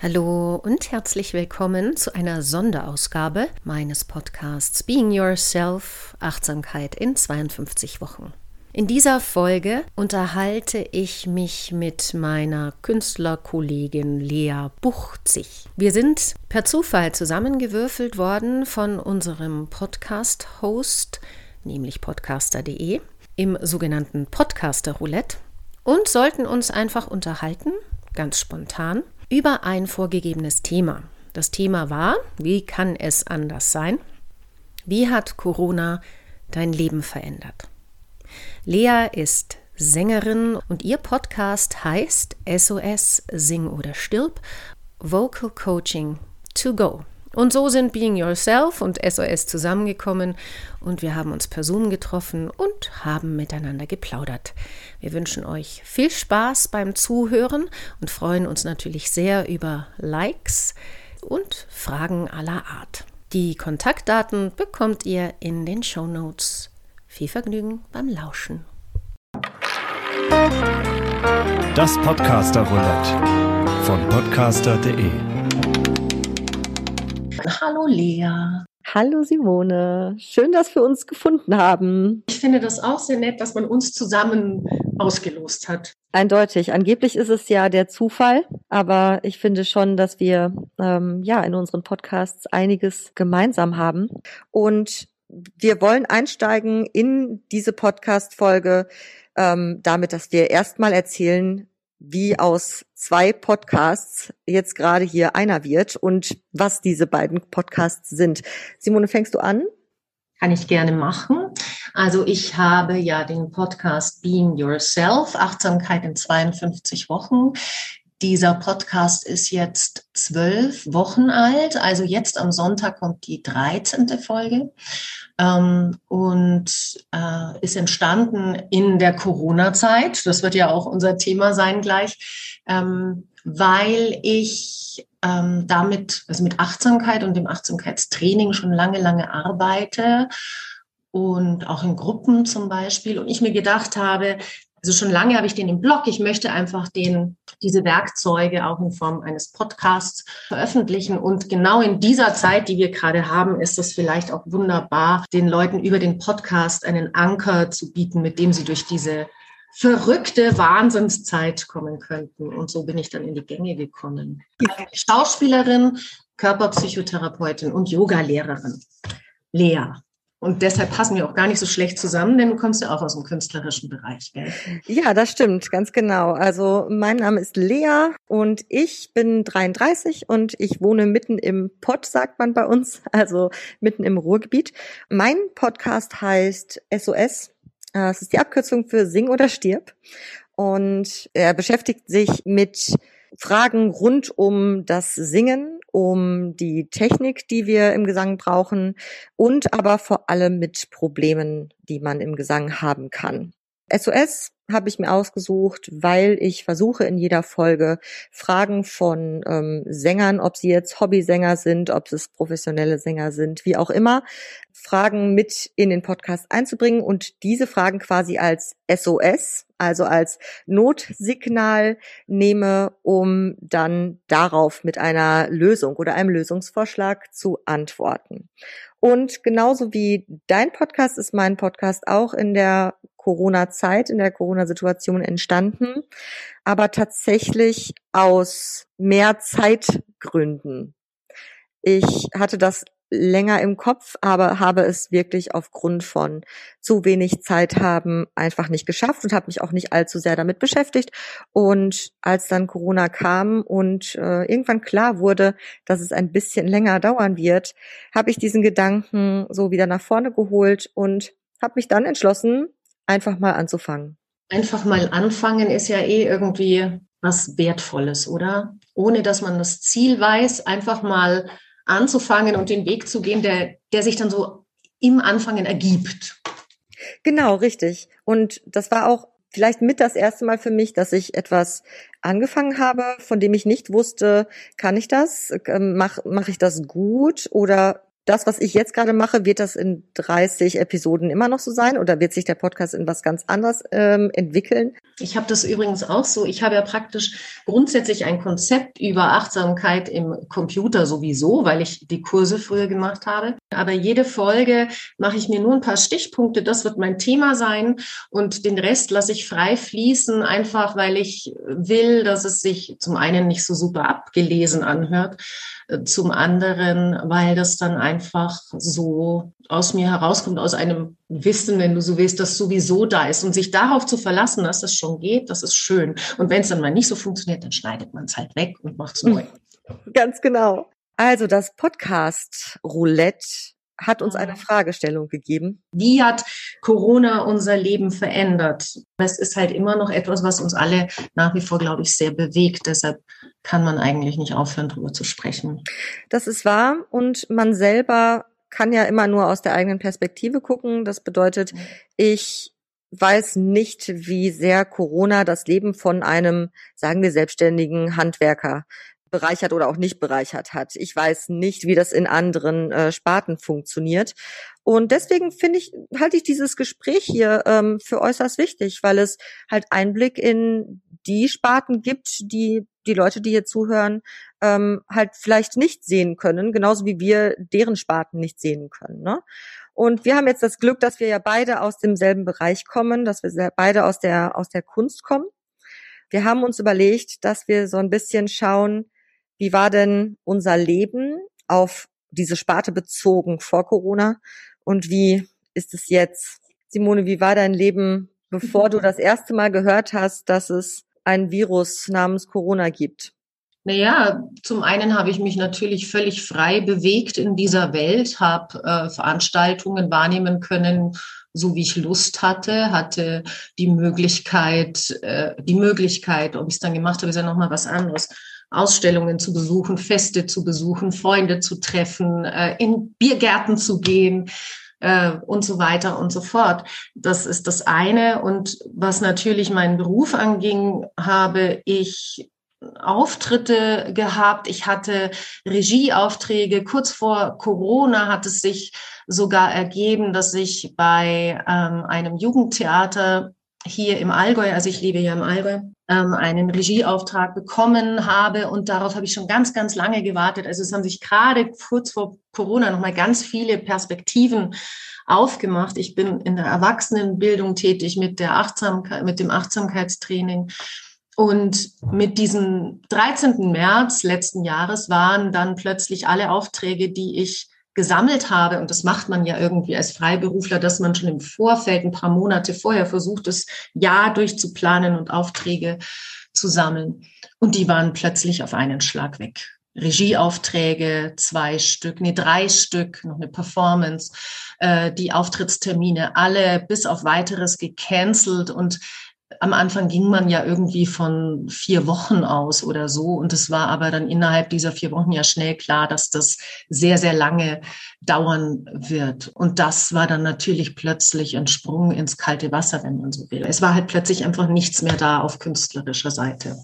Hallo und herzlich willkommen zu einer Sonderausgabe meines Podcasts Being Yourself Achtsamkeit in 52 Wochen. In dieser Folge unterhalte ich mich mit meiner Künstlerkollegin Lea Buchzig. Wir sind per Zufall zusammengewürfelt worden von unserem Podcast-Host, nämlich podcaster.de, im sogenannten Podcaster Roulette und sollten uns einfach unterhalten, ganz spontan, über ein vorgegebenes Thema. Das Thema war, wie kann es anders sein? Wie hat Corona dein Leben verändert? Lea ist Sängerin und ihr Podcast heißt SOS Sing oder Stirb Vocal Coaching to Go. Und so sind Being Yourself und SOS zusammengekommen und wir haben uns per Zoom getroffen und haben miteinander geplaudert. Wir wünschen euch viel Spaß beim Zuhören und freuen uns natürlich sehr über Likes und Fragen aller Art. Die Kontaktdaten bekommt ihr in den Show Notes. Viel Vergnügen beim Lauschen. Das Podcaster Roulette von podcaster.de Hallo Lea. Hallo Simone, schön, dass wir uns gefunden haben. Ich finde das auch sehr nett, dass man uns zusammen ausgelost hat. Eindeutig. Angeblich ist es ja der Zufall, aber ich finde schon, dass wir ähm, ja in unseren Podcasts einiges gemeinsam haben. Und wir wollen einsteigen in diese Podcast-Folge ähm, damit, dass wir erstmal erzählen, wie aus zwei Podcasts jetzt gerade hier einer wird und was diese beiden Podcasts sind. Simone, fängst du an? Kann ich gerne machen. Also ich habe ja den Podcast Being Yourself, Achtsamkeit in 52 Wochen. Dieser Podcast ist jetzt zwölf Wochen alt. Also jetzt am Sonntag kommt die 13. Folge ähm, und äh, ist entstanden in der Corona-Zeit. Das wird ja auch unser Thema sein gleich, ähm, weil ich ähm, damit, also mit Achtsamkeit und dem Achtsamkeitstraining schon lange, lange arbeite und auch in Gruppen zum Beispiel. Und ich mir gedacht habe, also schon lange habe ich den im Blog. Ich möchte einfach den, diese Werkzeuge auch in Form eines Podcasts veröffentlichen. Und genau in dieser Zeit, die wir gerade haben, ist es vielleicht auch wunderbar, den Leuten über den Podcast einen Anker zu bieten, mit dem sie durch diese verrückte Wahnsinnszeit kommen könnten. Und so bin ich dann in die Gänge gekommen. Schauspielerin, Körperpsychotherapeutin und Yogalehrerin. Lea. Und deshalb passen wir auch gar nicht so schlecht zusammen, denn du kommst ja auch aus dem künstlerischen Bereich, gell? Ja, das stimmt, ganz genau. Also mein Name ist Lea und ich bin 33 und ich wohne mitten im Pott, sagt man bei uns, also mitten im Ruhrgebiet. Mein Podcast heißt SOS. Das ist die Abkürzung für Sing oder Stirb. Und er beschäftigt sich mit Fragen rund um das Singen, um die Technik, die wir im Gesang brauchen und aber vor allem mit Problemen, die man im Gesang haben kann. SOS habe ich mir ausgesucht, weil ich versuche in jeder Folge Fragen von ähm, Sängern, ob sie jetzt Hobbysänger sind, ob es professionelle Sänger sind, wie auch immer, Fragen mit in den Podcast einzubringen und diese Fragen quasi als SOS, also als Notsignal nehme, um dann darauf mit einer Lösung oder einem Lösungsvorschlag zu antworten. Und genauso wie dein Podcast ist mein Podcast auch in der Corona-Zeit, in der Corona-Situation entstanden, aber tatsächlich aus mehr Zeitgründen. Ich hatte das länger im Kopf, aber habe es wirklich aufgrund von zu wenig Zeit haben einfach nicht geschafft und habe mich auch nicht allzu sehr damit beschäftigt. Und als dann Corona kam und äh, irgendwann klar wurde, dass es ein bisschen länger dauern wird, habe ich diesen Gedanken so wieder nach vorne geholt und habe mich dann entschlossen, einfach mal anzufangen. Einfach mal anfangen ist ja eh irgendwie was Wertvolles, oder? Ohne dass man das Ziel weiß, einfach mal anzufangen und den Weg zu gehen, der, der sich dann so im Anfangen ergibt. Genau, richtig. Und das war auch vielleicht mit das erste Mal für mich, dass ich etwas angefangen habe, von dem ich nicht wusste, kann ich das, ähm, mache mach ich das gut oder das, was ich jetzt gerade mache, wird das in 30 Episoden immer noch so sein oder wird sich der Podcast in was ganz anderes ähm, entwickeln? Ich habe das übrigens auch so. Ich habe ja praktisch grundsätzlich ein Konzept über Achtsamkeit im Computer sowieso, weil ich die Kurse früher gemacht habe. Aber jede Folge mache ich mir nur ein paar Stichpunkte. Das wird mein Thema sein und den Rest lasse ich frei fließen, einfach weil ich will, dass es sich zum einen nicht so super abgelesen anhört, zum anderen, weil das dann einfach so aus mir herauskommt, aus einem Wissen, wenn du so willst, das sowieso da ist. Und sich darauf zu verlassen, dass das schon geht, das ist schön. Und wenn es dann mal nicht so funktioniert, dann schneidet man es halt weg und macht es neu. Ganz genau. Also das Podcast Roulette hat uns eine Fragestellung gegeben. Wie hat Corona unser Leben verändert? Es ist halt immer noch etwas, was uns alle nach wie vor, glaube ich, sehr bewegt. Deshalb kann man eigentlich nicht aufhören, darüber zu sprechen. Das ist wahr. Und man selber kann ja immer nur aus der eigenen Perspektive gucken. Das bedeutet, ich weiß nicht, wie sehr Corona das Leben von einem, sagen wir, selbstständigen Handwerker bereichert oder auch nicht bereichert hat. Ich weiß nicht, wie das in anderen äh, Sparten funktioniert. Und deswegen finde ich, halte ich dieses Gespräch hier ähm, für äußerst wichtig, weil es halt Einblick in die Sparten gibt, die die Leute, die hier zuhören, ähm, halt vielleicht nicht sehen können, genauso wie wir deren Sparten nicht sehen können. Ne? Und wir haben jetzt das Glück, dass wir ja beide aus demselben Bereich kommen, dass wir beide aus der aus der Kunst kommen. Wir haben uns überlegt, dass wir so ein bisschen schauen, wie war denn unser Leben auf diese Sparte bezogen vor Corona und wie ist es jetzt? Simone, wie war dein Leben, bevor du das erste Mal gehört hast, dass es ein Virus namens Corona gibt? Naja, zum einen habe ich mich natürlich völlig frei bewegt in dieser Welt, habe äh, Veranstaltungen wahrnehmen können, so wie ich Lust hatte, hatte die Möglichkeit, äh, die Möglichkeit, ob ich es dann gemacht habe, ist ja nochmal was anderes Ausstellungen zu besuchen, Feste zu besuchen, Freunde zu treffen, äh, in Biergärten zu gehen äh, und so weiter und so fort. Das ist das eine. Und was natürlich meinen Beruf anging, habe ich Auftritte gehabt. Ich hatte Regieaufträge. Kurz vor Corona hat es sich sogar ergeben, dass ich bei ähm, einem Jugendtheater hier im Allgäu, also ich lebe ja im Allgäu, ähm, einen Regieauftrag bekommen habe und darauf habe ich schon ganz, ganz lange gewartet. Also es haben sich gerade kurz vor Corona nochmal ganz viele Perspektiven aufgemacht. Ich bin in der Erwachsenenbildung tätig mit der Achtsamkeit, mit dem Achtsamkeitstraining. Und mit diesem 13. März letzten Jahres waren dann plötzlich alle Aufträge, die ich gesammelt habe, und das macht man ja irgendwie als Freiberufler, dass man schon im Vorfeld ein paar Monate vorher versucht, das Jahr durchzuplanen und Aufträge zu sammeln. Und die waren plötzlich auf einen Schlag weg. Regieaufträge, zwei Stück, nee, drei Stück, noch eine Performance, äh, die Auftrittstermine, alle bis auf weiteres gecancelt und am Anfang ging man ja irgendwie von vier Wochen aus oder so. Und es war aber dann innerhalb dieser vier Wochen ja schnell klar, dass das sehr, sehr lange dauern wird. Und das war dann natürlich plötzlich ein Sprung ins kalte Wasser, wenn man so will. Es war halt plötzlich einfach nichts mehr da auf künstlerischer Seite.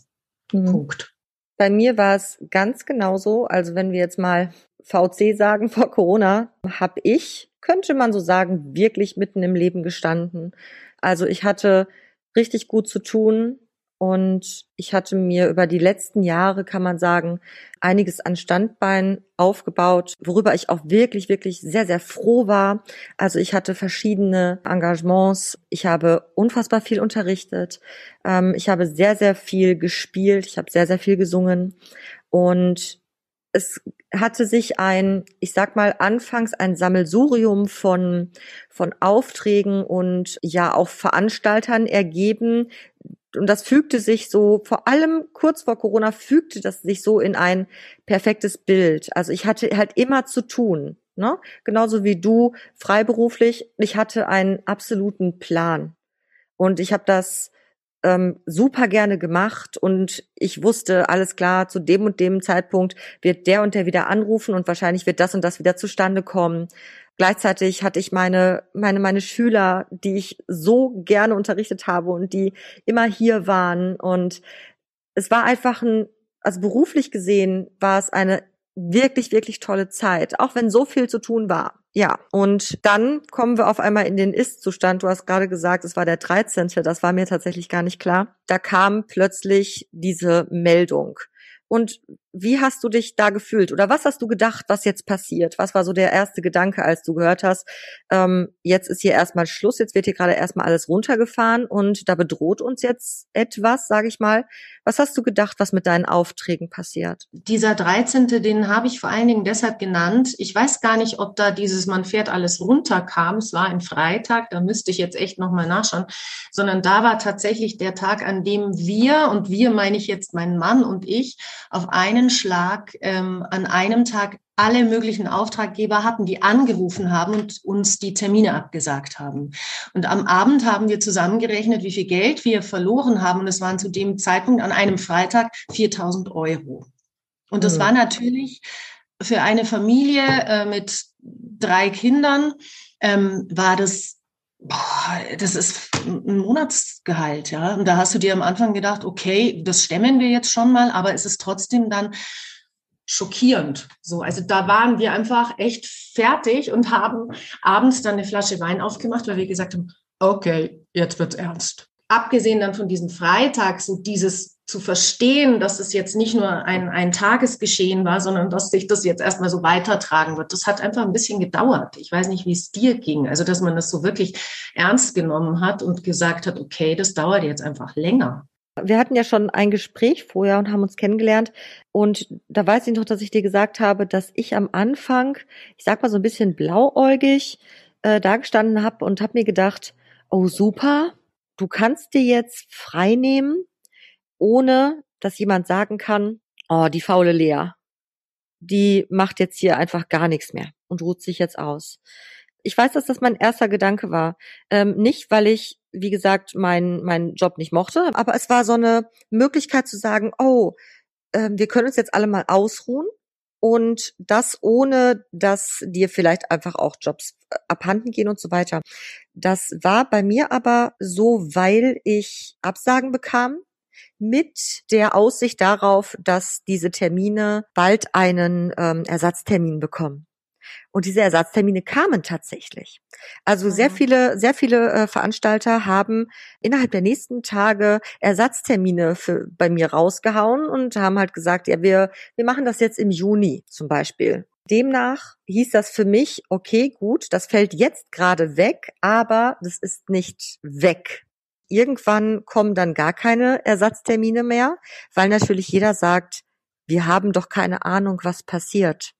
Mhm. Punkt. Bei mir war es ganz genauso. Also wenn wir jetzt mal VC sagen vor Corona, habe ich, könnte man so sagen, wirklich mitten im Leben gestanden. Also ich hatte richtig gut zu tun. Und ich hatte mir über die letzten Jahre, kann man sagen, einiges an Standbein aufgebaut, worüber ich auch wirklich, wirklich sehr, sehr froh war. Also ich hatte verschiedene Engagements. Ich habe unfassbar viel unterrichtet. Ähm, ich habe sehr, sehr viel gespielt. Ich habe sehr, sehr viel gesungen. Und es hatte sich ein, ich sag mal, anfangs ein Sammelsurium von, von Aufträgen und ja auch Veranstaltern ergeben. Und das fügte sich so, vor allem kurz vor Corona fügte das sich so in ein perfektes Bild. Also ich hatte halt immer zu tun. Ne? Genauso wie du freiberuflich. Ich hatte einen absoluten Plan. Und ich habe das ähm, super gerne gemacht und ich wusste, alles klar, zu dem und dem Zeitpunkt wird der und der wieder anrufen und wahrscheinlich wird das und das wieder zustande kommen. Gleichzeitig hatte ich meine, meine, meine Schüler, die ich so gerne unterrichtet habe und die immer hier waren und es war einfach ein, also beruflich gesehen war es eine wirklich, wirklich tolle Zeit, auch wenn so viel zu tun war. Ja, und dann kommen wir auf einmal in den Ist-Zustand. Du hast gerade gesagt, es war der 13. Das war mir tatsächlich gar nicht klar. Da kam plötzlich diese Meldung. Und wie hast du dich da gefühlt oder was hast du gedacht, was jetzt passiert? Was war so der erste Gedanke, als du gehört hast, ähm, jetzt ist hier erstmal Schluss, jetzt wird hier gerade erstmal alles runtergefahren und da bedroht uns jetzt etwas, sage ich mal. Was hast du gedacht, was mit deinen Aufträgen passiert? Dieser 13., den habe ich vor allen Dingen deshalb genannt. Ich weiß gar nicht, ob da dieses Man fährt alles runter kam. Es war ein Freitag, da müsste ich jetzt echt nochmal nachschauen. Sondern da war tatsächlich der Tag, an dem wir, und wir meine ich jetzt mein Mann und ich, auf einen einen Schlag ähm, an einem Tag alle möglichen Auftraggeber hatten, die angerufen haben und uns die Termine abgesagt haben. Und am Abend haben wir zusammengerechnet, wie viel Geld wir verloren haben. Und es waren zu dem Zeitpunkt an einem Freitag 4000 Euro. Und das mhm. war natürlich für eine Familie äh, mit drei Kindern, ähm, war das das ist ein Monatsgehalt, ja. Und da hast du dir am Anfang gedacht, okay, das stemmen wir jetzt schon mal, aber es ist trotzdem dann schockierend. So, also da waren wir einfach echt fertig und haben abends dann eine Flasche Wein aufgemacht, weil wir gesagt haben, okay, jetzt wird's ernst. Abgesehen dann von diesem Freitag, so dieses zu verstehen, dass es jetzt nicht nur ein, ein Tagesgeschehen war, sondern dass sich das jetzt erstmal so weitertragen wird. Das hat einfach ein bisschen gedauert. Ich weiß nicht, wie es dir ging. Also, dass man das so wirklich ernst genommen hat und gesagt hat, okay, das dauert jetzt einfach länger. Wir hatten ja schon ein Gespräch vorher und haben uns kennengelernt. Und da weiß ich noch, dass ich dir gesagt habe, dass ich am Anfang, ich sag mal so ein bisschen blauäugig, äh, dagestanden habe und habe mir gedacht, oh super, du kannst dir jetzt frei nehmen ohne dass jemand sagen kann, oh, die faule Lea, die macht jetzt hier einfach gar nichts mehr und ruht sich jetzt aus. Ich weiß, dass das mein erster Gedanke war. Ähm, nicht, weil ich, wie gesagt, meinen mein Job nicht mochte, aber es war so eine Möglichkeit zu sagen, oh, äh, wir können uns jetzt alle mal ausruhen und das ohne, dass dir vielleicht einfach auch Jobs äh, abhanden gehen und so weiter. Das war bei mir aber so, weil ich Absagen bekam mit der Aussicht darauf, dass diese Termine bald einen ähm, Ersatztermin bekommen. Und diese Ersatztermine kamen tatsächlich. Also sehr viele, sehr viele äh, Veranstalter haben innerhalb der nächsten Tage Ersatztermine für, bei mir rausgehauen und haben halt gesagt, ja, wir, wir machen das jetzt im Juni zum Beispiel. Demnach hieß das für mich, okay, gut, das fällt jetzt gerade weg, aber das ist nicht weg. Irgendwann kommen dann gar keine Ersatztermine mehr, weil natürlich jeder sagt, wir haben doch keine Ahnung, was passiert.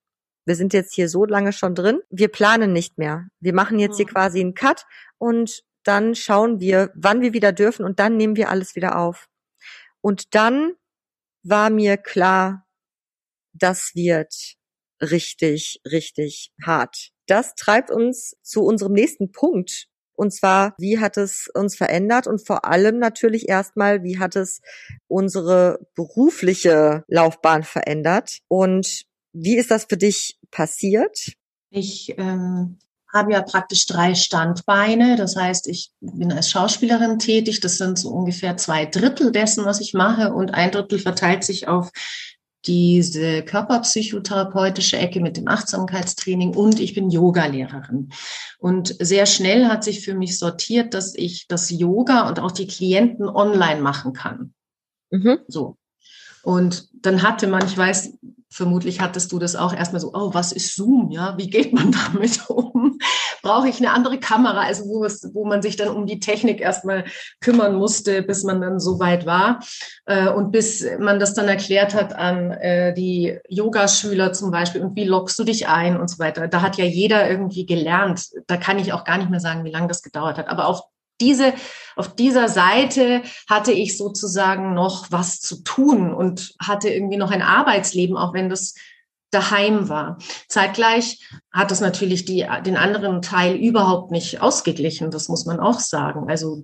Wir sind jetzt hier so lange schon drin, wir planen nicht mehr. Wir machen jetzt hier mhm. quasi einen Cut und dann schauen wir, wann wir wieder dürfen und dann nehmen wir alles wieder auf. Und dann war mir klar, das wird richtig, richtig hart. Das treibt uns zu unserem nächsten Punkt, und zwar, wie hat es uns verändert und vor allem natürlich erstmal, wie hat es unsere berufliche Laufbahn verändert und wie ist das für dich passiert? Ich ähm, habe ja praktisch drei Standbeine. Das heißt, ich bin als Schauspielerin tätig. Das sind so ungefähr zwei Drittel dessen, was ich mache. Und ein Drittel verteilt sich auf diese körperpsychotherapeutische Ecke mit dem Achtsamkeitstraining und ich bin Yoga-Lehrerin. Und sehr schnell hat sich für mich sortiert, dass ich das Yoga und auch die Klienten online machen kann. Mhm. So. Und dann hatte man, ich weiß, vermutlich hattest du das auch erstmal so, oh, was ist Zoom? Ja, wie geht man damit um? Brauche ich eine andere Kamera? Also wo, es, wo man sich dann um die Technik erstmal kümmern musste, bis man dann so weit war. Äh, und bis man das dann erklärt hat an äh, die Yogaschüler zum Beispiel und wie lockst du dich ein und so weiter. Da hat ja jeder irgendwie gelernt. Da kann ich auch gar nicht mehr sagen, wie lange das gedauert hat. Aber auf diese, auf dieser Seite hatte ich sozusagen noch was zu tun und hatte irgendwie noch ein Arbeitsleben, auch wenn das daheim war. Zeitgleich hat das natürlich die, den anderen Teil überhaupt nicht ausgeglichen. Das muss man auch sagen. Also,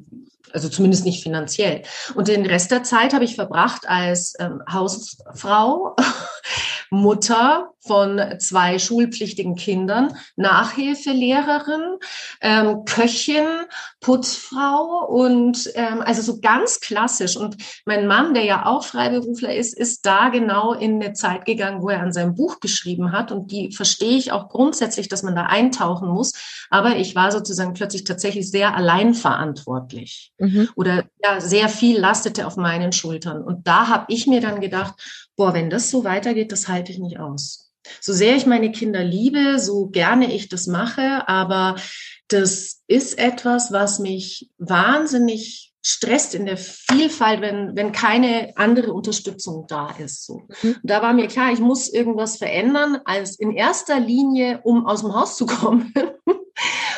also zumindest nicht finanziell. Und den Rest der Zeit habe ich verbracht als ähm, Hausfrau, Mutter, von zwei schulpflichtigen Kindern, Nachhilfelehrerin, ähm, Köchin, Putzfrau und ähm, also so ganz klassisch. Und mein Mann, der ja auch Freiberufler ist, ist da genau in eine Zeit gegangen, wo er an seinem Buch geschrieben hat. Und die verstehe ich auch grundsätzlich, dass man da eintauchen muss. Aber ich war sozusagen plötzlich tatsächlich sehr allein verantwortlich mhm. oder ja, sehr viel lastete auf meinen Schultern. Und da habe ich mir dann gedacht, boah, wenn das so weitergeht, das halte ich nicht aus. So sehr ich meine Kinder liebe, so gerne ich das mache, aber das ist etwas, was mich wahnsinnig stresst in der Vielfalt, wenn, wenn keine andere Unterstützung da ist. So. Mhm. Da war mir klar, ich muss irgendwas verändern, als in erster Linie, um aus dem Haus zu kommen.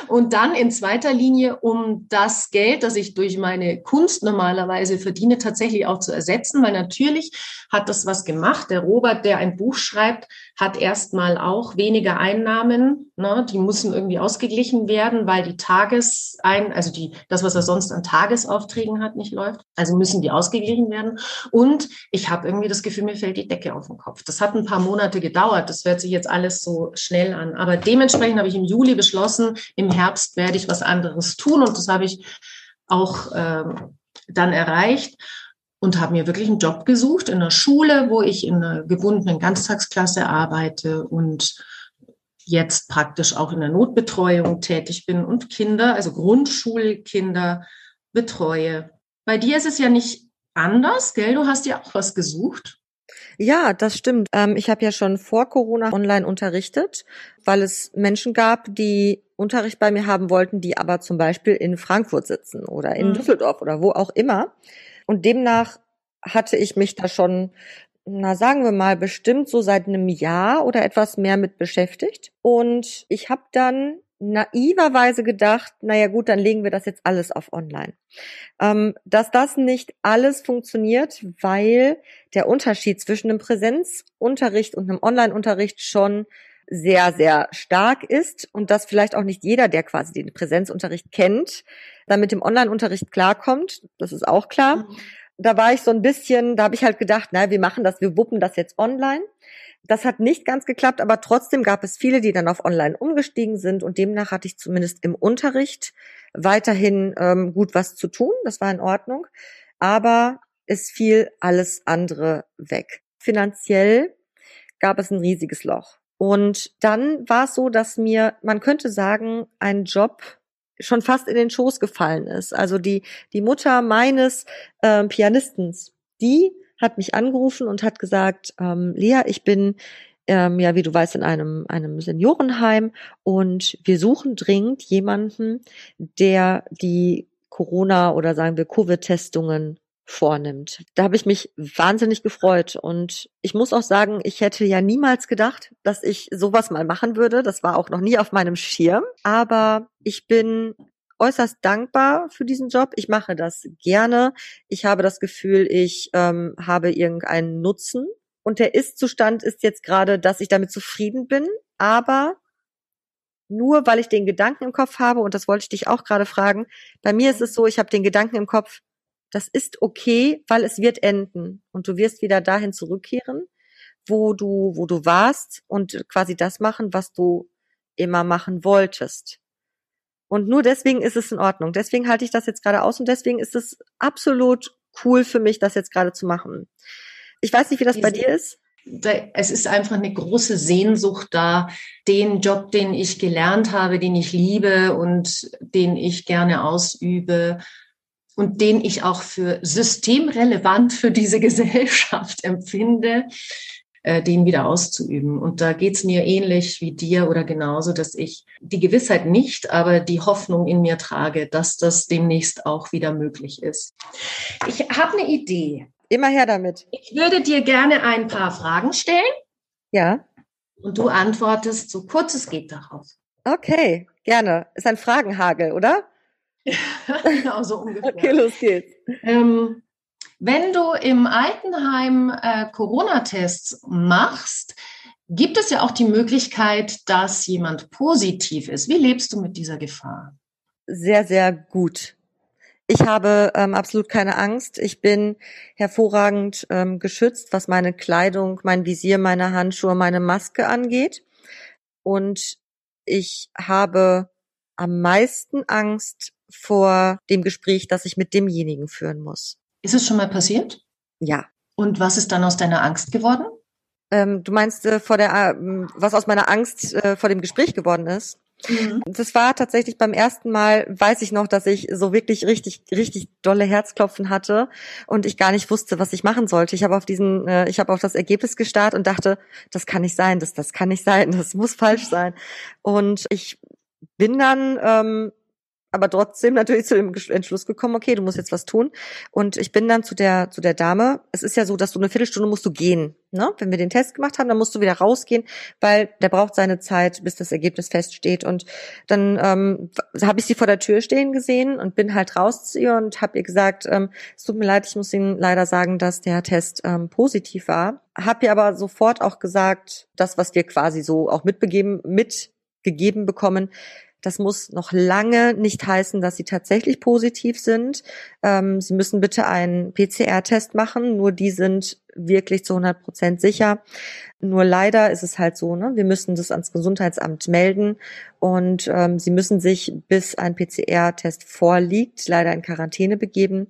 Und dann in zweiter Linie, um das Geld, das ich durch meine Kunst normalerweise verdiene, tatsächlich auch zu ersetzen, weil natürlich hat das was gemacht. Der Robert, der ein Buch schreibt, hat erstmal auch weniger Einnahmen. Ne? Die müssen irgendwie ausgeglichen werden, weil die Tagesein, also die, das, was er sonst an Tagesaufträgen hat, nicht läuft. Also müssen die ausgeglichen werden. Und ich habe irgendwie das Gefühl, mir fällt die Decke auf den Kopf. Das hat ein paar Monate gedauert. Das hört sich jetzt alles so schnell an. Aber dementsprechend habe ich im Juli beschlossen, im Herbst werde ich was anderes tun. Und das habe ich auch ähm, dann erreicht und habe mir wirklich einen Job gesucht in einer Schule, wo ich in einer gebundenen Ganztagsklasse arbeite und jetzt praktisch auch in der Notbetreuung tätig bin und Kinder, also Grundschulkinder betreue. Bei dir ist es ja nicht anders, gell? Du hast ja auch was gesucht. Ja, das stimmt. Ähm, ich habe ja schon vor Corona online unterrichtet, weil es Menschen gab, die Unterricht bei mir haben wollten, die aber zum Beispiel in Frankfurt sitzen oder in mhm. Düsseldorf oder wo auch immer. Und demnach hatte ich mich da schon, na sagen wir mal, bestimmt so seit einem Jahr oder etwas mehr mit beschäftigt. Und ich habe dann naiverweise gedacht, naja gut, dann legen wir das jetzt alles auf online. Ähm, dass das nicht alles funktioniert, weil der Unterschied zwischen einem Präsenzunterricht und einem Online-Unterricht schon sehr, sehr stark ist und dass vielleicht auch nicht jeder, der quasi den Präsenzunterricht kennt, dann mit dem Online-Unterricht klarkommt. Das ist auch klar. Mhm. Da war ich so ein bisschen, da habe ich halt gedacht, na, wir machen das, wir wuppen das jetzt online. Das hat nicht ganz geklappt, aber trotzdem gab es viele, die dann auf Online umgestiegen sind und demnach hatte ich zumindest im Unterricht weiterhin ähm, gut was zu tun. Das war in Ordnung. Aber es fiel alles andere weg. Finanziell gab es ein riesiges Loch. Und dann war es so, dass mir, man könnte sagen, ein Job schon fast in den Schoß gefallen ist. Also die, die Mutter meines äh, Pianistens, die hat mich angerufen und hat gesagt, ähm, Lea, ich bin ähm, ja, wie du weißt, in einem, einem Seniorenheim und wir suchen dringend jemanden, der die Corona oder sagen wir Covid-Testungen vornimmt. Da habe ich mich wahnsinnig gefreut und ich muss auch sagen, ich hätte ja niemals gedacht, dass ich sowas mal machen würde. Das war auch noch nie auf meinem Schirm, aber ich bin äußerst dankbar für diesen Job. Ich mache das gerne. Ich habe das Gefühl, ich ähm, habe irgendeinen Nutzen und der Ist-Zustand ist jetzt gerade, dass ich damit zufrieden bin, aber nur weil ich den Gedanken im Kopf habe, und das wollte ich dich auch gerade fragen, bei mir ist es so, ich habe den Gedanken im Kopf, das ist okay, weil es wird enden und du wirst wieder dahin zurückkehren, wo du, wo du warst und quasi das machen, was du immer machen wolltest. Und nur deswegen ist es in Ordnung. Deswegen halte ich das jetzt gerade aus und deswegen ist es absolut cool für mich, das jetzt gerade zu machen. Ich weiß nicht, wie das bei dir ist. Es ist einfach eine große Sehnsucht da, den Job, den ich gelernt habe, den ich liebe und den ich gerne ausübe, und den ich auch für systemrelevant für diese Gesellschaft empfinde, äh, den wieder auszuüben. Und da geht's mir ähnlich wie dir oder genauso, dass ich die Gewissheit nicht, aber die Hoffnung in mir trage, dass das demnächst auch wieder möglich ist. Ich habe eine Idee. Immer her damit. Ich würde dir gerne ein paar Fragen stellen. Ja. Und du antwortest so kurz es geht darauf. Okay, gerne. Ist ein Fragenhagel, oder? Genau, so ungefähr. Okay, los geht's. Ähm, wenn du im Altenheim äh, Corona-Tests machst, gibt es ja auch die Möglichkeit, dass jemand positiv ist. Wie lebst du mit dieser Gefahr? Sehr, sehr gut. Ich habe ähm, absolut keine Angst. Ich bin hervorragend ähm, geschützt, was meine Kleidung, mein Visier, meine Handschuhe, meine Maske angeht. Und ich habe am meisten Angst vor dem Gespräch, das ich mit demjenigen führen muss. Ist es schon mal passiert? Ja. Und was ist dann aus deiner Angst geworden? Ähm, du meinst äh, vor der, äh, was aus meiner Angst äh, vor dem Gespräch geworden ist? Mhm. Das war tatsächlich beim ersten Mal, weiß ich noch, dass ich so wirklich richtig, richtig dolle Herzklopfen hatte und ich gar nicht wusste, was ich machen sollte. Ich habe auf diesen, äh, ich habe auf das Ergebnis gestarrt und dachte, das kann nicht sein, das, das kann nicht sein, das muss falsch sein. Und ich bin dann ähm, aber trotzdem natürlich zu dem Entschluss gekommen, okay, du musst jetzt was tun. Und ich bin dann zu der, zu der Dame. Es ist ja so, dass du eine Viertelstunde musst du gehen. Ne? Wenn wir den Test gemacht haben, dann musst du wieder rausgehen, weil der braucht seine Zeit, bis das Ergebnis feststeht. Und dann ähm, habe ich sie vor der Tür stehen gesehen und bin halt raus zu ihr und habe ihr gesagt, ähm, es tut mir leid, ich muss Ihnen leider sagen, dass der Test ähm, positiv war. Hab ihr aber sofort auch gesagt, das, was wir quasi so auch mitbegeben, mitgegeben bekommen, das muss noch lange nicht heißen, dass sie tatsächlich positiv sind. Ähm, sie müssen bitte einen PCR-Test machen. Nur die sind wirklich zu 100 Prozent sicher. Nur leider ist es halt so, ne? wir müssen das ans Gesundheitsamt melden und ähm, sie müssen sich, bis ein PCR-Test vorliegt, leider in Quarantäne begeben.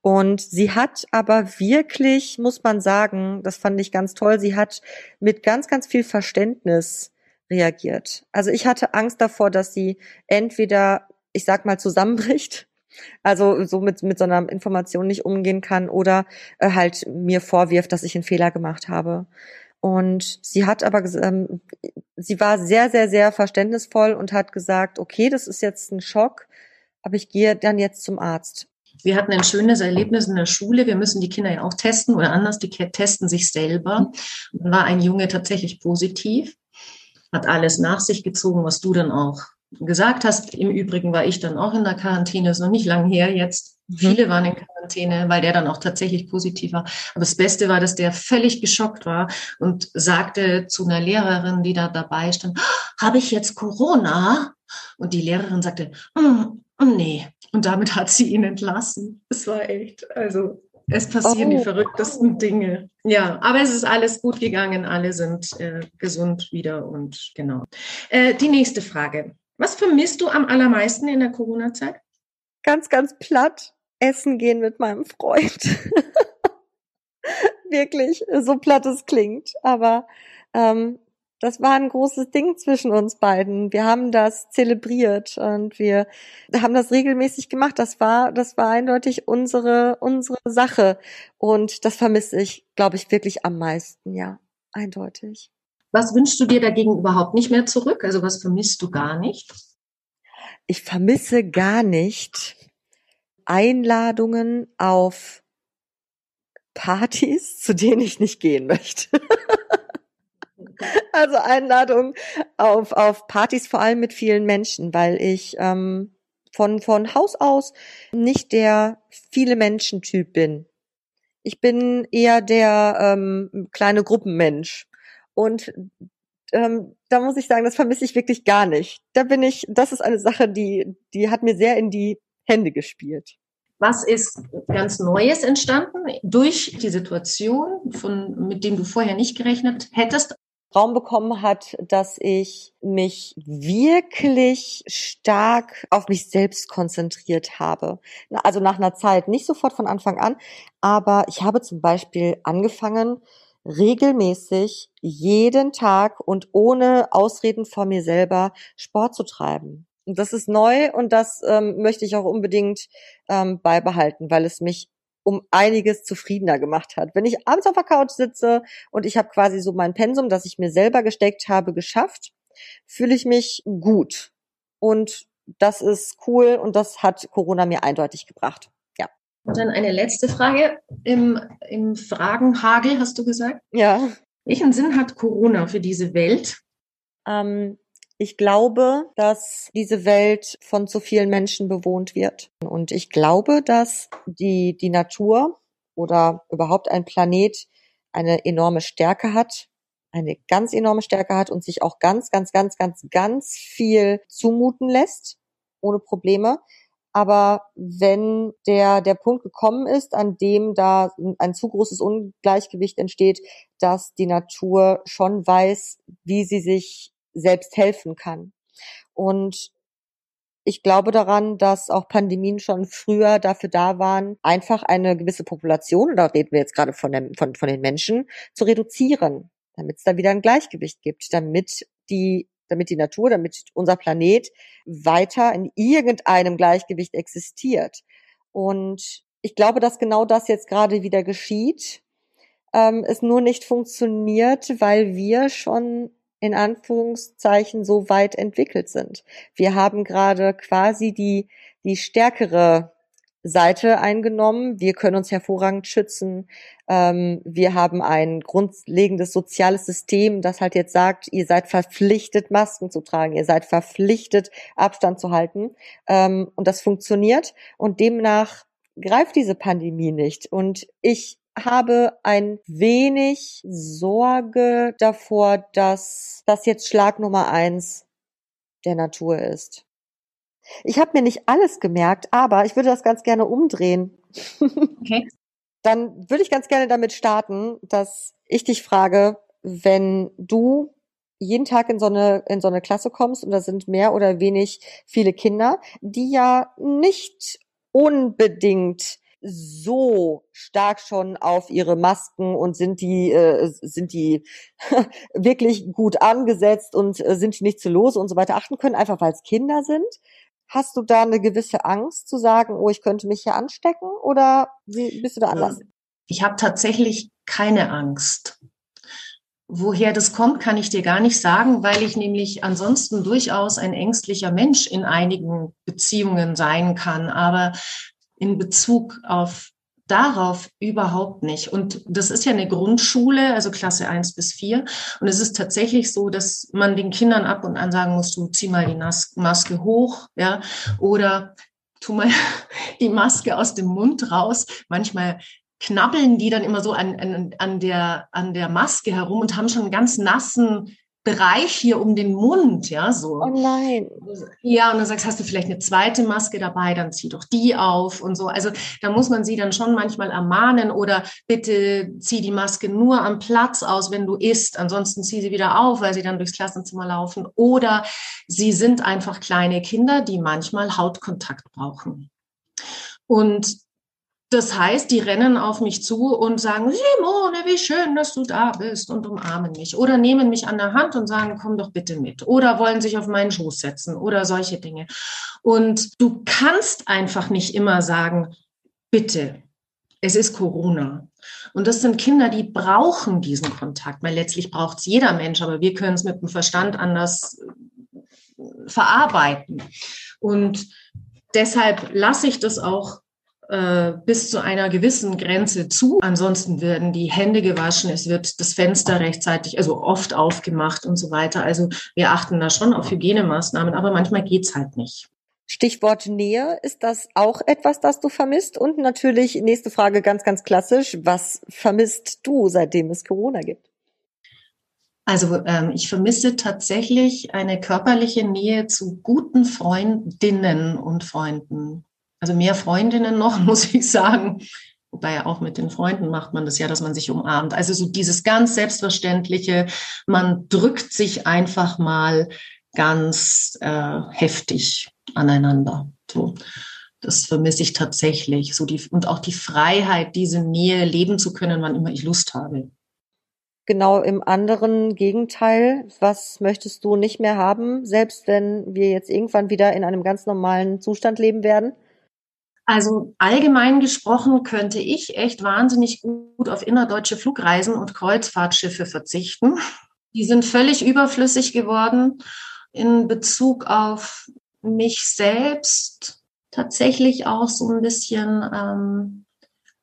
Und sie hat aber wirklich, muss man sagen, das fand ich ganz toll, sie hat mit ganz, ganz viel Verständnis reagiert. Also ich hatte Angst davor, dass sie entweder, ich sag mal, zusammenbricht, also so mit, mit so einer Information nicht umgehen kann oder äh, halt mir vorwirft, dass ich einen Fehler gemacht habe. Und sie hat aber, ähm, sie war sehr, sehr, sehr verständnisvoll und hat gesagt, okay, das ist jetzt ein Schock, aber ich gehe dann jetzt zum Arzt. Wir hatten ein schönes Erlebnis in der Schule. Wir müssen die Kinder ja auch testen oder anders, die testen sich selber. Und dann war ein Junge tatsächlich positiv hat alles nach sich gezogen, was du dann auch gesagt hast. Im Übrigen war ich dann auch in der Quarantäne, ist noch nicht lang her jetzt. Mhm. Viele waren in Quarantäne, weil der dann auch tatsächlich positiv war. Aber das Beste war, dass der völlig geschockt war und sagte zu einer Lehrerin, die da dabei stand, habe ich jetzt Corona? Und die Lehrerin sagte, mm, mm, nee. Und damit hat sie ihn entlassen. Es war echt, also es passieren oh. die verrücktesten Dinge. Ja, aber es ist alles gut gegangen. Alle sind äh, gesund wieder und genau. Äh, die nächste Frage. Was vermisst du am allermeisten in der Corona-Zeit? Ganz, ganz platt. Essen gehen mit meinem Freund. Wirklich, so platt es klingt. Aber ähm, das war ein großes Ding zwischen uns beiden. Wir haben das zelebriert und wir haben das regelmäßig gemacht. Das war, das war eindeutig unsere, unsere Sache. Und das vermisse ich, glaube ich, wirklich am meisten, ja. Eindeutig. Was wünschst du dir dagegen überhaupt nicht mehr zurück? Also was vermisst du gar nicht? Ich vermisse gar nicht Einladungen auf Partys, zu denen ich nicht gehen möchte. Also Einladung auf, auf Partys, vor allem mit vielen Menschen, weil ich ähm, von, von Haus aus nicht der viele Menschen-Typ bin. Ich bin eher der ähm, kleine Gruppenmensch. Und ähm, da muss ich sagen, das vermisse ich wirklich gar nicht. Da bin ich, das ist eine Sache, die, die hat mir sehr in die Hände gespielt. Was ist ganz Neues entstanden durch die Situation, von, mit dem du vorher nicht gerechnet hättest? Raum bekommen hat, dass ich mich wirklich stark auf mich selbst konzentriert habe. Also nach einer Zeit, nicht sofort von Anfang an, aber ich habe zum Beispiel angefangen, regelmäßig jeden Tag und ohne Ausreden vor mir selber Sport zu treiben. Und das ist neu und das ähm, möchte ich auch unbedingt ähm, beibehalten, weil es mich um einiges zufriedener gemacht hat. Wenn ich abends auf der Couch sitze und ich habe quasi so mein Pensum, das ich mir selber gesteckt habe, geschafft, fühle ich mich gut. Und das ist cool und das hat Corona mir eindeutig gebracht. Ja. Und dann eine letzte Frage im, im Fragenhagel, hast du gesagt? Ja. Welchen Sinn hat Corona für diese Welt? Ähm, ich glaube, dass diese Welt von zu vielen Menschen bewohnt wird. Und ich glaube, dass die, die Natur oder überhaupt ein Planet eine enorme Stärke hat, eine ganz enorme Stärke hat und sich auch ganz, ganz, ganz, ganz, ganz viel zumuten lässt, ohne Probleme. Aber wenn der, der Punkt gekommen ist, an dem da ein zu großes Ungleichgewicht entsteht, dass die Natur schon weiß, wie sie sich selbst helfen kann. Und ich glaube daran, dass auch Pandemien schon früher dafür da waren, einfach eine gewisse Population, da reden wir jetzt gerade von, dem, von, von den Menschen, zu reduzieren, damit es da wieder ein Gleichgewicht gibt, damit die, damit die Natur, damit unser Planet weiter in irgendeinem Gleichgewicht existiert. Und ich glaube, dass genau das jetzt gerade wieder geschieht. Ähm, es nur nicht funktioniert, weil wir schon in Anführungszeichen so weit entwickelt sind. Wir haben gerade quasi die, die stärkere Seite eingenommen. Wir können uns hervorragend schützen. Ähm, wir haben ein grundlegendes soziales System, das halt jetzt sagt, ihr seid verpflichtet, Masken zu tragen, ihr seid verpflichtet, Abstand zu halten. Ähm, und das funktioniert. Und demnach greift diese Pandemie nicht. Und ich habe ein wenig Sorge davor, dass das jetzt Schlag Nummer eins der Natur ist. Ich habe mir nicht alles gemerkt, aber ich würde das ganz gerne umdrehen. Okay. Dann würde ich ganz gerne damit starten, dass ich dich frage, wenn du jeden Tag in so eine in so eine Klasse kommst und da sind mehr oder wenig viele Kinder, die ja nicht unbedingt so stark schon auf ihre Masken und sind die äh, sind die wirklich gut angesetzt und äh, sind die nicht zu los und so weiter achten können, einfach weil es Kinder sind. Hast du da eine gewisse Angst zu sagen, oh, ich könnte mich hier anstecken oder wie bist du da anders? Ähm, ich habe tatsächlich keine Angst. Woher das kommt, kann ich dir gar nicht sagen, weil ich nämlich ansonsten durchaus ein ängstlicher Mensch in einigen Beziehungen sein kann. Aber in Bezug auf darauf überhaupt nicht. Und das ist ja eine Grundschule, also Klasse eins bis vier. Und es ist tatsächlich so, dass man den Kindern ab und an sagen muss, du zieh mal die Maske hoch, ja, oder tu mal die Maske aus dem Mund raus. Manchmal knabbeln die dann immer so an, an, an, der, an der Maske herum und haben schon einen ganz nassen Bereich hier um den Mund, ja, so. Oh nein. Ja, und dann sagst, hast du vielleicht eine zweite Maske dabei, dann zieh doch die auf und so. Also da muss man sie dann schon manchmal ermahnen oder bitte zieh die Maske nur am Platz aus, wenn du isst. Ansonsten zieh sie wieder auf, weil sie dann durchs Klassenzimmer laufen. Oder sie sind einfach kleine Kinder, die manchmal Hautkontakt brauchen. Und das heißt, die rennen auf mich zu und sagen, Simone, wie schön, dass du da bist und umarmen mich. Oder nehmen mich an der Hand und sagen, komm doch bitte mit. Oder wollen sich auf meinen Schoß setzen oder solche Dinge. Und du kannst einfach nicht immer sagen, bitte, es ist Corona. Und das sind Kinder, die brauchen diesen Kontakt, weil letztlich braucht es jeder Mensch, aber wir können es mit dem Verstand anders verarbeiten. Und deshalb lasse ich das auch äh, bis zu einer gewissen Grenze zu. Ansonsten werden die Hände gewaschen, es wird das Fenster rechtzeitig, also oft aufgemacht und so weiter. Also wir achten da schon auf Hygienemaßnahmen, aber manchmal geht's halt nicht. Stichwort Nähe, ist das auch etwas, das du vermisst? Und natürlich, nächste Frage ganz, ganz klassisch, was vermisst du, seitdem es Corona gibt? Also ähm, ich vermisse tatsächlich eine körperliche Nähe zu guten Freundinnen und Freunden also mehr Freundinnen noch, muss ich sagen. Wobei auch mit den Freunden macht man das ja, dass man sich umarmt. Also so dieses ganz Selbstverständliche, man drückt sich einfach mal ganz äh, heftig aneinander. So. Das vermisse ich tatsächlich. So die, und auch die Freiheit, diese Nähe leben zu können, wann immer ich Lust habe. Genau im anderen Gegenteil, was möchtest du nicht mehr haben, selbst wenn wir jetzt irgendwann wieder in einem ganz normalen Zustand leben werden? Also allgemein gesprochen könnte ich echt wahnsinnig gut auf innerdeutsche Flugreisen und Kreuzfahrtschiffe verzichten. Die sind völlig überflüssig geworden in Bezug auf mich selbst. Tatsächlich auch so ein bisschen, ähm,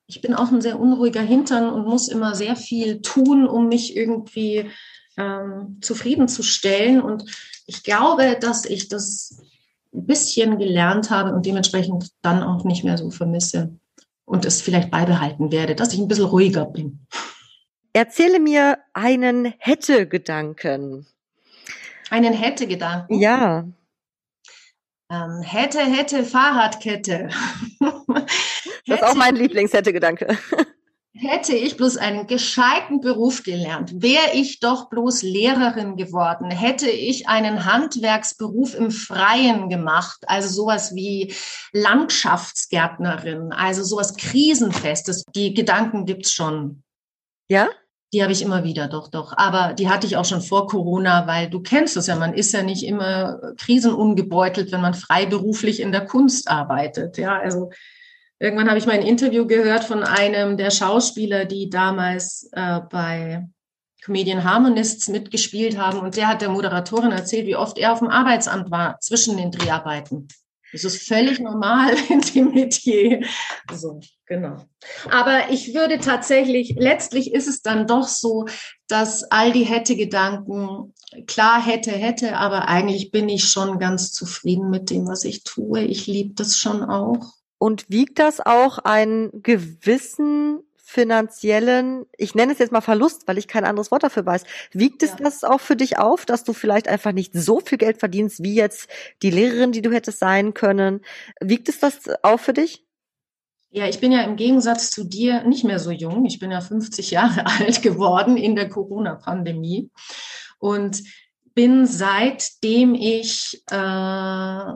ich bin auch ein sehr unruhiger Hintern und muss immer sehr viel tun, um mich irgendwie ähm, zufriedenzustellen. Und ich glaube, dass ich das ein bisschen gelernt habe und dementsprechend dann auch nicht mehr so vermisse und es vielleicht beibehalten werde, dass ich ein bisschen ruhiger bin. Erzähle mir einen Hätte-Gedanken. Einen Hätte-Gedanken? Ja. Ähm, hätte, hätte, Fahrradkette. das ist auch mein Lieblingshätte-Gedanke. Hätte ich bloß einen gescheiten Beruf gelernt, wäre ich doch bloß Lehrerin geworden, hätte ich einen Handwerksberuf im Freien gemacht, also sowas wie Landschaftsgärtnerin, also sowas Krisenfestes. Die Gedanken gibt's schon. Ja? Die habe ich immer wieder, doch, doch. Aber die hatte ich auch schon vor Corona, weil du kennst es ja, man ist ja nicht immer krisenungebeutelt, wenn man freiberuflich in der Kunst arbeitet. Ja, also Irgendwann habe ich mal ein Interview gehört von einem der Schauspieler, die damals äh, bei Comedian Harmonists mitgespielt haben. Und der hat der Moderatorin erzählt, wie oft er auf dem Arbeitsamt war zwischen den Dreharbeiten. Das ist völlig normal in dem Metier. So, genau. Aber ich würde tatsächlich, letztlich ist es dann doch so, dass all die Hätte-Gedanken, klar hätte, hätte, aber eigentlich bin ich schon ganz zufrieden mit dem, was ich tue. Ich liebe das schon auch. Und wiegt das auch einen gewissen finanziellen, ich nenne es jetzt mal Verlust, weil ich kein anderes Wort dafür weiß. Wiegt es ja. das auch für dich auf, dass du vielleicht einfach nicht so viel Geld verdienst, wie jetzt die Lehrerin, die du hättest sein können? Wiegt es das auf für dich? Ja, ich bin ja im Gegensatz zu dir nicht mehr so jung. Ich bin ja 50 Jahre alt geworden in der Corona-Pandemie und bin seitdem ich äh,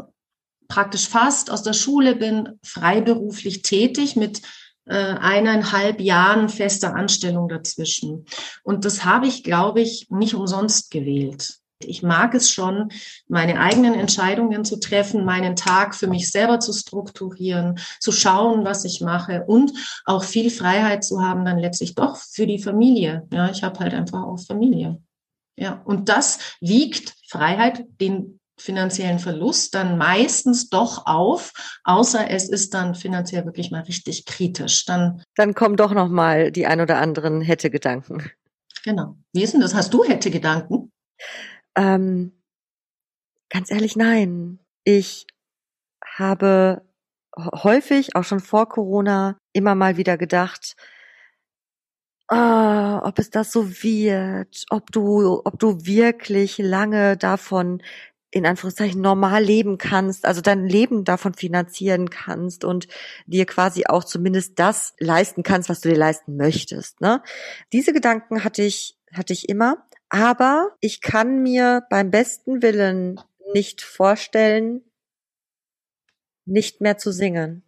praktisch fast aus der Schule bin, freiberuflich tätig mit äh, eineinhalb Jahren fester Anstellung dazwischen. Und das habe ich, glaube ich, nicht umsonst gewählt. Ich mag es schon, meine eigenen Entscheidungen zu treffen, meinen Tag für mich selber zu strukturieren, zu schauen, was ich mache und auch viel Freiheit zu haben, dann letztlich doch für die Familie. Ja, ich habe halt einfach auch Familie. Ja, und das wiegt Freiheit, den finanziellen Verlust dann meistens doch auf, außer es ist dann finanziell wirklich mal richtig kritisch. Dann, dann kommen doch noch mal die ein oder anderen hätte Gedanken. Genau. Wie ist denn das? Hast du hätte Gedanken? Ähm, ganz ehrlich, nein. Ich habe häufig, auch schon vor Corona, immer mal wieder gedacht, ah, ob es das so wird, ob du, ob du wirklich lange davon in Anführungszeichen normal leben kannst, also dein Leben davon finanzieren kannst und dir quasi auch zumindest das leisten kannst, was du dir leisten möchtest. Ne? Diese Gedanken hatte ich, hatte ich immer, aber ich kann mir beim besten Willen nicht vorstellen, nicht mehr zu singen.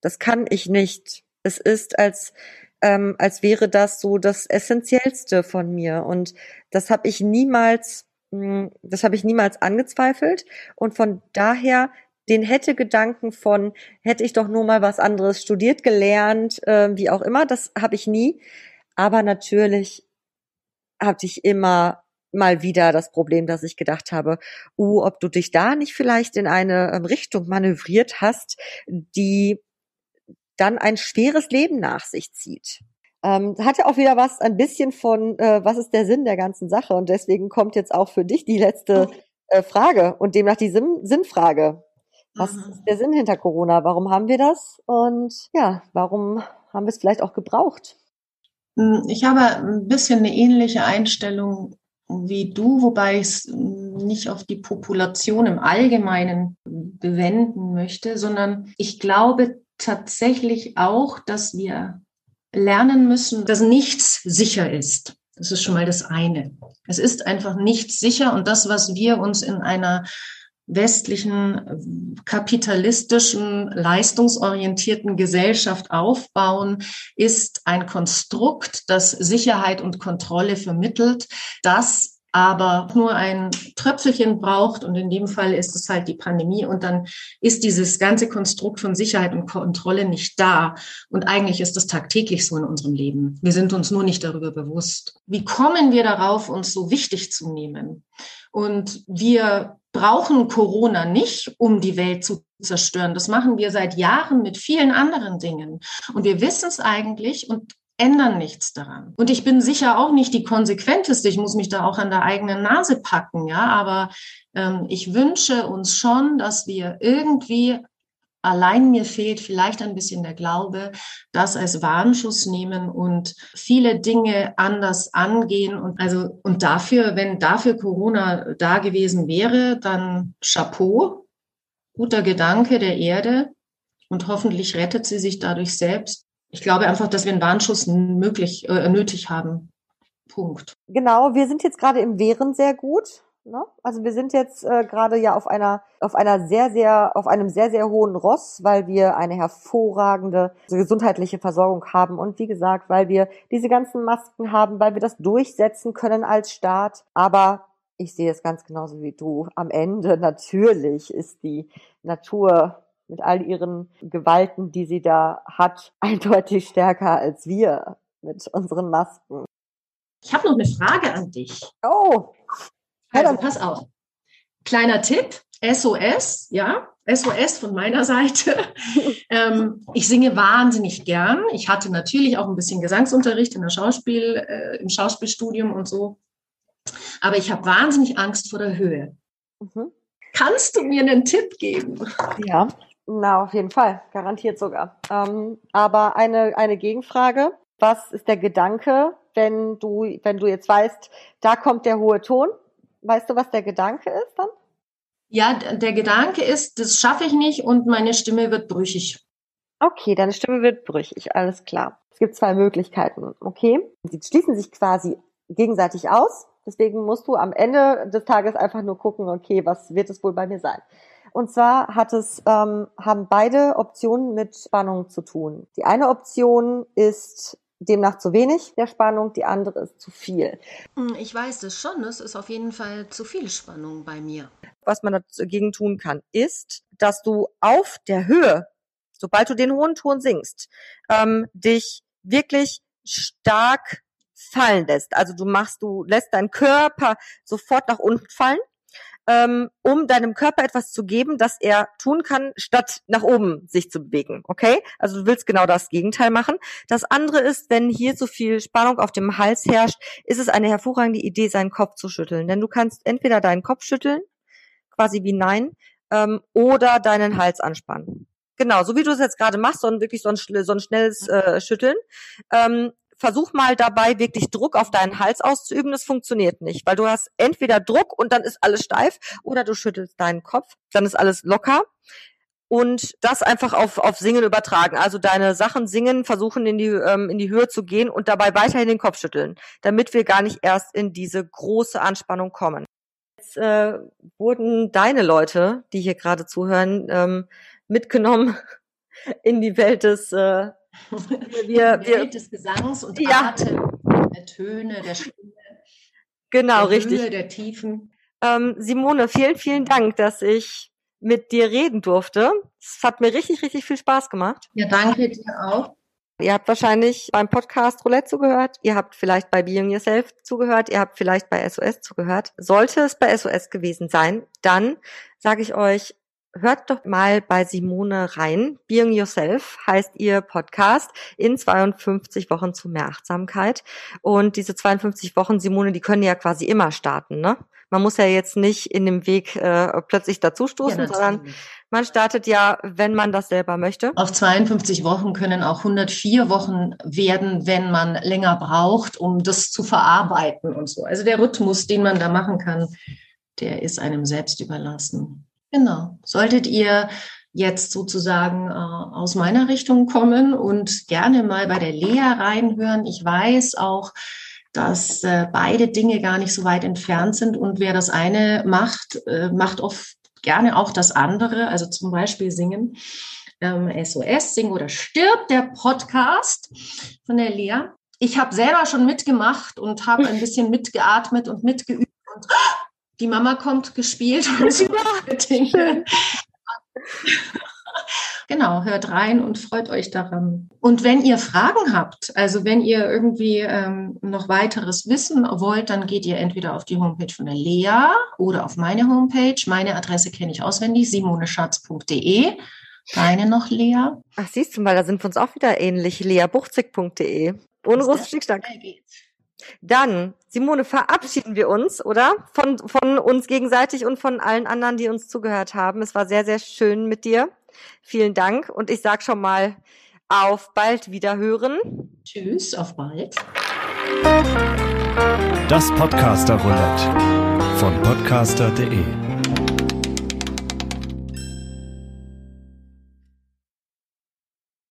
Das kann ich nicht. Es ist als ähm, als wäre das so das Essentiellste von mir und das habe ich niemals das habe ich niemals angezweifelt. Und von daher den hätte Gedanken von, hätte ich doch nur mal was anderes studiert, gelernt, äh, wie auch immer, das habe ich nie. Aber natürlich hatte ich immer mal wieder das Problem, dass ich gedacht habe, uh, ob du dich da nicht vielleicht in eine ähm, Richtung manövriert hast, die dann ein schweres Leben nach sich zieht. Ähm, hat ja auch wieder was, ein bisschen von, äh, was ist der Sinn der ganzen Sache? Und deswegen kommt jetzt auch für dich die letzte äh, Frage und demnach die Sinn Sinnfrage. Was mhm. ist der Sinn hinter Corona? Warum haben wir das? Und ja, warum haben wir es vielleicht auch gebraucht? Hm, ich habe ein bisschen eine ähnliche Einstellung wie du, wobei ich es nicht auf die Population im Allgemeinen bewenden möchte, sondern ich glaube tatsächlich auch, dass wir lernen müssen, dass nichts sicher ist. Das ist schon mal das eine. Es ist einfach nichts sicher und das, was wir uns in einer westlichen, kapitalistischen, leistungsorientierten Gesellschaft aufbauen, ist ein Konstrukt, das Sicherheit und Kontrolle vermittelt, das aber nur ein Tröpfelchen braucht. Und in dem Fall ist es halt die Pandemie. Und dann ist dieses ganze Konstrukt von Sicherheit und Kontrolle nicht da. Und eigentlich ist das tagtäglich so in unserem Leben. Wir sind uns nur nicht darüber bewusst. Wie kommen wir darauf, uns so wichtig zu nehmen? Und wir brauchen Corona nicht, um die Welt zu zerstören. Das machen wir seit Jahren mit vielen anderen Dingen. Und wir wissen es eigentlich und ändern nichts daran. Und ich bin sicher auch nicht die konsequenteste. Ich muss mich da auch an der eigenen Nase packen, ja. Aber ähm, ich wünsche uns schon, dass wir irgendwie Allein mir fehlt vielleicht ein bisschen der Glaube, das als Warnschuss nehmen und viele Dinge anders angehen. Und also, und dafür, wenn dafür Corona da gewesen wäre, dann Chapeau. guter Gedanke der Erde und hoffentlich rettet sie sich dadurch selbst. Ich glaube einfach, dass wir einen Warnschuss möglich, äh, nötig haben. Punkt. Genau, wir sind jetzt gerade im Wehren sehr gut. Ne? Also wir sind jetzt äh, gerade ja auf einer auf einer sehr sehr auf einem sehr sehr hohen Ross, weil wir eine hervorragende gesundheitliche Versorgung haben und wie gesagt, weil wir diese ganzen Masken haben, weil wir das durchsetzen können als Staat. Aber ich sehe es ganz genauso wie du. Am Ende natürlich ist die Natur mit all ihren Gewalten, die sie da hat, eindeutig stärker als wir mit unseren Masken. Ich habe noch eine Frage an dich. Oh, also pass auf. Kleiner Tipp, SOS, ja, SOS von meiner Seite. ähm, ich singe wahnsinnig gern. Ich hatte natürlich auch ein bisschen Gesangsunterricht in der Schauspiel, äh, im Schauspielstudium und so. Aber ich habe wahnsinnig Angst vor der Höhe. Mhm. Kannst du mir einen Tipp geben? Ja, na, auf jeden Fall. Garantiert sogar. Ähm, aber eine, eine Gegenfrage. Was ist der Gedanke, wenn du, wenn du jetzt weißt, da kommt der hohe Ton? Weißt du, was der Gedanke ist dann? Ja, der Gedanke ist, das schaffe ich nicht und meine Stimme wird brüchig. Okay, deine Stimme wird brüchig, alles klar. Es gibt zwei Möglichkeiten, okay? Sie schließen sich quasi gegenseitig aus. Deswegen musst du am Ende des Tages einfach nur gucken, okay, was wird es wohl bei mir sein? Und zwar hat es, ähm, haben beide Optionen mit Spannung zu tun. Die eine Option ist demnach zu wenig der Spannung, die andere ist zu viel. Hm, ich weiß es schon, es ist auf jeden Fall zu viel Spannung bei mir. Was man dagegen tun kann, ist, dass du auf der Höhe, sobald du den hohen Ton singst, ähm, dich wirklich stark fallen lässt. Also du machst, du lässt deinen Körper sofort nach unten fallen ähm, um deinem Körper etwas zu geben, das er tun kann, statt nach oben sich zu bewegen. Okay? Also du willst genau das Gegenteil machen. Das andere ist, wenn hier so viel Spannung auf dem Hals herrscht, ist es eine hervorragende Idee, seinen Kopf zu schütteln. Denn du kannst entweder deinen Kopf schütteln, quasi wie Nein, ähm, oder deinen Hals anspannen. Genau, so wie du es jetzt gerade machst, so ein wirklich so ein, so ein schnelles äh, Schütteln. Ähm, versuch mal dabei wirklich Druck auf deinen Hals auszuüben. Das funktioniert nicht, weil du hast entweder Druck und dann ist alles steif oder du schüttelst deinen Kopf, dann ist alles locker. Und das einfach auf, auf Singen übertragen. Also deine Sachen singen, versuchen in die, ähm, in die Höhe zu gehen und dabei weiterhin den Kopf schütteln, damit wir gar nicht erst in diese große Anspannung kommen. Jetzt äh, wurden deine Leute, die hier gerade zuhören, ähm, mitgenommen in die Welt des äh, wir, wir, des Gesangs und ja. Atem, der Töne, der Stimme. Genau, der richtig. Höhe, der Tiefen. Ähm, Simone, vielen, vielen Dank, dass ich mit dir reden durfte. Es hat mir richtig, richtig viel Spaß gemacht. Ja, danke dir auch. Ihr habt wahrscheinlich beim Podcast Roulette zugehört. Ihr habt vielleicht bei Being Yourself zugehört. Ihr habt vielleicht bei SOS zugehört. Sollte es bei SOS gewesen sein, dann sage ich euch, hört doch mal bei Simone rein. Being Yourself heißt ihr Podcast in 52 Wochen zu mehr Achtsamkeit. Und diese 52 Wochen, Simone, die können ja quasi immer starten, ne? Man muss ja jetzt nicht in dem Weg äh, plötzlich dazustoßen, ja, sondern man startet ja, wenn man das selber möchte. Auf 52 Wochen können auch 104 Wochen werden, wenn man länger braucht, um das zu verarbeiten und so. Also der Rhythmus, den man da machen kann, der ist einem selbst überlassen. Genau. Solltet ihr jetzt sozusagen äh, aus meiner Richtung kommen und gerne mal bei der Lea reinhören. Ich weiß auch, dass äh, beide Dinge gar nicht so weit entfernt sind und wer das eine macht, äh, macht oft gerne auch das andere, also zum Beispiel singen. Ähm, SOS, Sing oder Stirb, der Podcast von der Lea. Ich habe selber schon mitgemacht und habe ein bisschen mitgeatmet und mitgeübt und die Mama kommt gespielt und so Dinge. Genau, hört rein und freut euch daran. Und wenn ihr Fragen habt, also wenn ihr irgendwie ähm, noch weiteres wissen wollt, dann geht ihr entweder auf die Homepage von der Lea oder auf meine Homepage. Meine Adresse kenne ich auswendig, simoneschatz.de. Deine noch, Lea? Ach, siehst du mal, da sind wir uns auch wieder ähnlich. leabuchzig.de. Ohne großen Schnickschnack. Dann, Simone, verabschieden wir uns, oder? Von, von uns gegenseitig und von allen anderen, die uns zugehört haben. Es war sehr, sehr schön mit dir. Vielen Dank. Und ich sag schon mal auf bald wiederhören. Tschüss, auf bald. Das Podcaster Roulette von podcaster.de